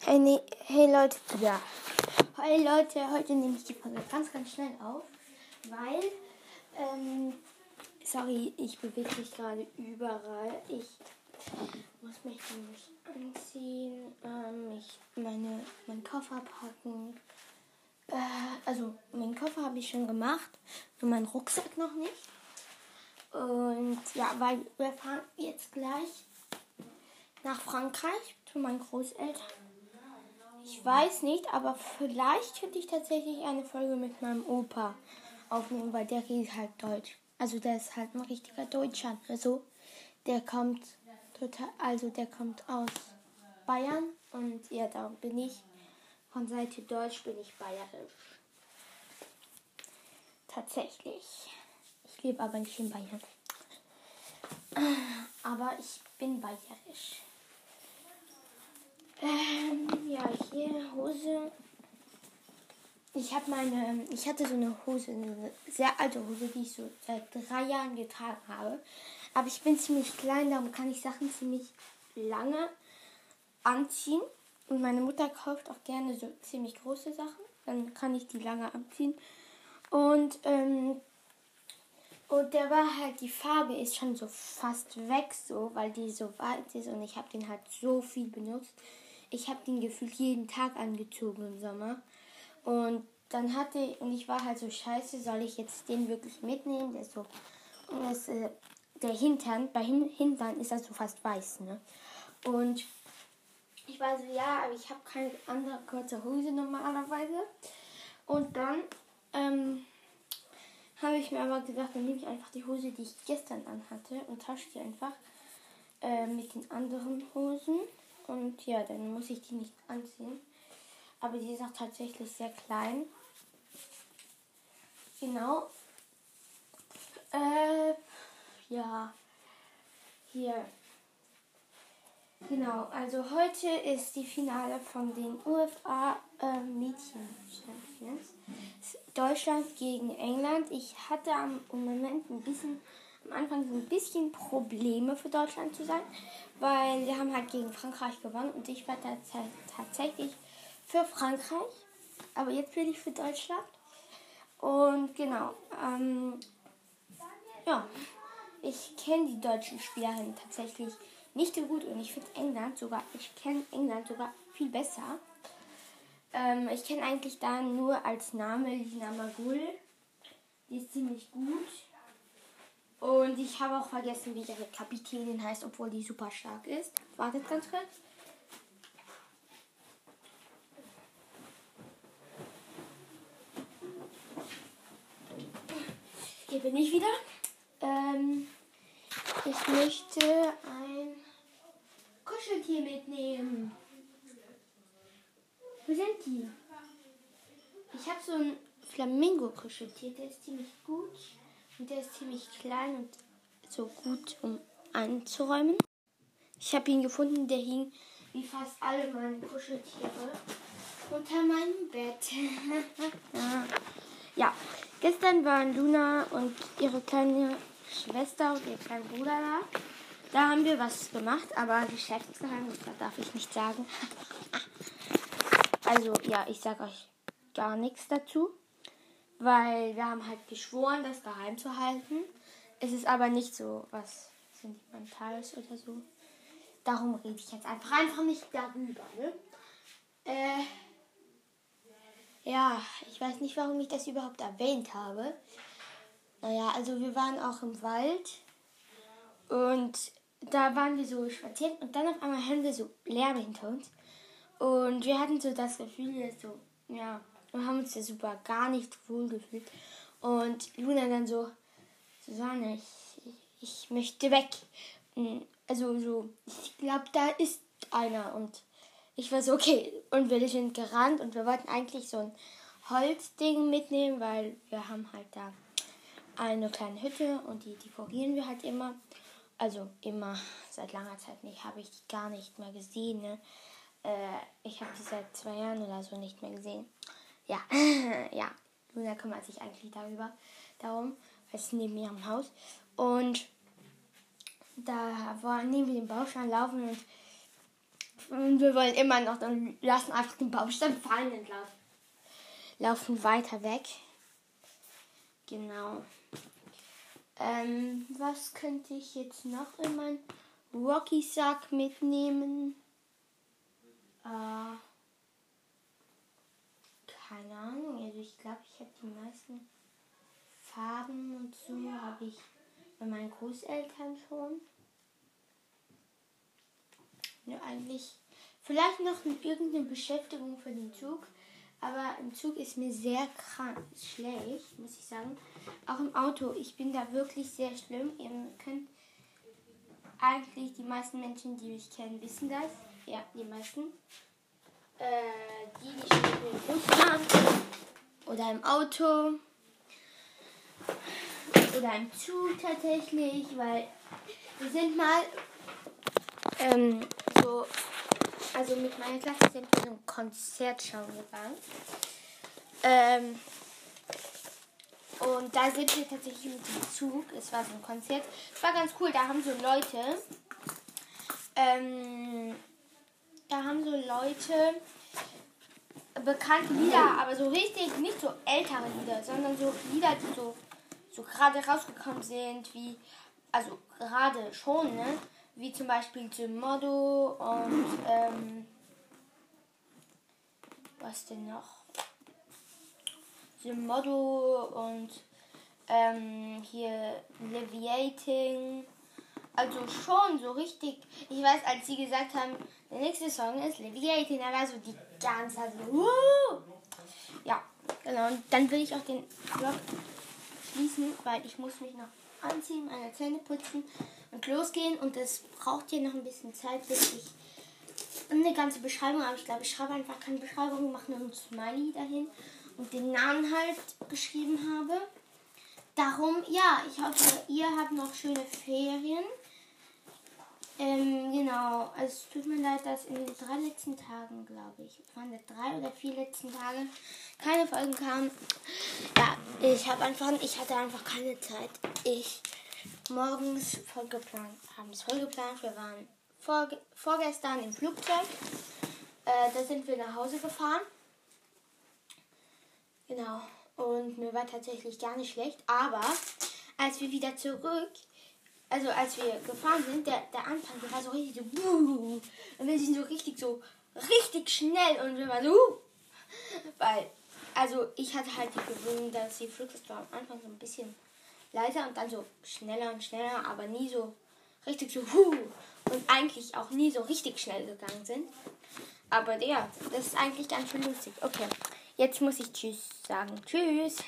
Hey, nee, hey Leute, ja. Hey Leute, heute nehme ich die Folge ganz, ganz schnell auf, weil, ähm, sorry, ich bewege mich gerade überall. Ich muss mich nämlich anziehen, ähm, ich meine, meinen Koffer packen. Äh, also, meinen Koffer habe ich schon gemacht, nur meinen Rucksack noch nicht. Und ja, weil wir fahren jetzt gleich nach Frankreich zu meinen Großeltern. Ich weiß nicht, aber vielleicht könnte ich tatsächlich eine Folge mit meinem Opa aufnehmen, weil der redet halt Deutsch. Also der ist halt ein richtiger Deutscher. Also der kommt total, also der kommt aus Bayern und ja, da bin ich von Seite Deutsch bin ich bayerisch. Tatsächlich. Ich lebe aber nicht in Bayern. Aber ich bin bayerisch. Ähm, ja, Hose. Ich habe meine, ich hatte so eine Hose, eine sehr alte Hose, die ich so seit drei Jahren getragen habe. Aber ich bin ziemlich klein, darum kann ich Sachen ziemlich lange anziehen. Und meine Mutter kauft auch gerne so ziemlich große Sachen. Dann kann ich die lange anziehen. Und, ähm, und der war halt, die Farbe ist schon so fast weg, so, weil die so weit ist. Und ich habe den halt so viel benutzt ich habe den gefühlt jeden Tag angezogen im Sommer. Und dann hatte und ich war halt so scheiße, soll ich jetzt den wirklich mitnehmen? Der ist so, das, äh, der Hintern, bei Hintern ist das so fast weiß, ne? Und ich war so, ja, aber ich habe keine andere kurze Hose normalerweise. Und dann ähm, habe ich mir aber gedacht, dann nehme ich einfach die Hose, die ich gestern anhatte und tausche die einfach äh, mit den anderen Hosen. Und ja, dann muss ich die nicht anziehen. Aber die ist auch tatsächlich sehr klein. Genau. Äh, ja. Hier. Genau, also heute ist die Finale von den UFA äh, Mädchen Champions. Deutschland gegen England. Ich hatte am Moment ein bisschen am Anfang so ein bisschen Probleme für Deutschland zu sein, weil wir haben halt gegen Frankreich gewonnen und ich war tatsächlich für Frankreich, aber jetzt bin ich für Deutschland. Und genau, ähm, ja, ich kenne die deutschen Spielerinnen tatsächlich nicht so gut und ich finde England sogar, ich kenne England sogar viel besser. Ähm, ich kenne eigentlich da nur als Name Lina Magul. Die ist ziemlich gut. Und ich habe auch vergessen, wie ihre Kapitänin heißt, obwohl die super stark ist. Wartet ganz kurz. Hier bin ich wieder. Ähm, ich möchte ein Kuscheltier mitnehmen. Wo sind die? Ich habe so ein Flamingo-Kuscheltier, der ist ziemlich gut. Und der ist ziemlich klein und so gut, um anzuräumen. Ich habe ihn gefunden, der hing wie fast alle meine Kuscheltiere unter meinem Bett. ja, gestern waren Luna und ihre kleine Schwester und ihr kleiner Bruder da. Da haben wir was gemacht, aber Geschäftsgeheimnis, da darf ich nicht sagen. also ja, ich sage euch gar nichts dazu weil wir haben halt geschworen, das geheim zu halten. Es ist aber nicht so was Sentimentales oder so. Darum rede ich jetzt einfach einfach nicht darüber. Ne? Äh, ja, ich weiß nicht, warum ich das überhaupt erwähnt habe. Naja, also wir waren auch im Wald und da waren wir so spazieren und dann auf einmal hören wir so Lärm hinter uns. Und wir hatten so das Gefühl, so, ja, wir haben uns ja super gar nicht wohl gefühlt. Und Luna dann so, Susanne, ich, ich möchte weg. Also so, ich glaube, da ist einer. Und ich war so, okay. Und wir sind gerannt und wir wollten eigentlich so ein Holzding mitnehmen, weil wir haben halt da eine kleine Hütte und die dekorieren wir halt immer. Also immer, seit langer Zeit nicht, habe ich die gar nicht mehr gesehen. Ne? Äh, ich habe die seit zwei Jahren oder so nicht mehr gesehen ja, ja, Luna kümmert sich eigentlich darüber, darum, weil es neben ihrem Haus. Und da neben wir den Baustein laufen und Und wir wollen immer noch, dann lassen einfach den Baumstamm fallen und laufen, laufen weiter weg. Genau. Ähm, was könnte ich jetzt noch in meinen Rocky-Sack mitnehmen? Äh, keine Ahnung. Also ich glaube, ich habe die meisten Farben und so habe ich bei meinen Großeltern schon. Ja, eigentlich vielleicht noch irgendeine Beschäftigung für den Zug. Aber im Zug ist mir sehr krank, schlecht, muss ich sagen. Auch im Auto. Ich bin da wirklich sehr schlimm. Ihr könnt eigentlich die meisten Menschen, die mich kennen, wissen das. Ja, die meisten. Äh, die, die schon im Bus fahren oder im Auto oder im Zug tatsächlich, weil wir sind mal ähm, so, also mit meiner Klasse sind wir ein Konzert schauen gegangen. Ähm, und da sind wir tatsächlich mit dem Zug. Es war so ein Konzert. Es war ganz cool. Da haben so Leute, ähm, da haben so Leute bekannte Lieder, aber so richtig, nicht so ältere Lieder, sondern so Lieder, die so, so gerade rausgekommen sind, wie, also gerade schon, ne? Wie zum Beispiel The Modo und, ähm, was denn noch? The Modo und, ähm, hier Leviating. Also schon so richtig. Ich weiß, als sie gesagt haben, der nächste Song ist Leviating, da war so die ganze Zeit so, Wuh! Ja, genau. Und dann will ich auch den Vlog schließen, weil ich muss mich noch anziehen, meine Zähne putzen und losgehen. Und das braucht hier noch ein bisschen Zeit, bis ich eine ganze Beschreibung, aber ich glaube, ich schreibe einfach keine Beschreibung, mache nur ein Smiley dahin und den Namen halt geschrieben habe. Darum, ja, ich hoffe, ihr habt noch schöne Ferien. Ähm, genau, also es tut mir leid, dass in den drei letzten Tagen, glaube ich, waren das drei oder vier letzten Tage, keine Folgen kamen. Ja, ich habe einfach, ich hatte einfach keine Zeit. Ich morgens vollgeplant, haben es vollgeplant. Wir waren vor, vorgestern im Flugzeug. Äh, da sind wir nach Hause gefahren. Genau. Und mir war tatsächlich gar nicht schlecht. Aber als wir wieder zurück also als wir gefahren sind, der, der Anfang, der war so richtig so, buh, und wir sind so richtig so, richtig schnell und wir waren so, uh, weil, also ich hatte halt die Gewöhnung, dass die Flugzeuge am Anfang so ein bisschen leiser und dann so schneller und schneller, aber nie so richtig so, huh, und eigentlich auch nie so richtig schnell gegangen sind. Aber ja, das ist eigentlich ganz schön lustig. Okay, jetzt muss ich Tschüss sagen. Tschüss.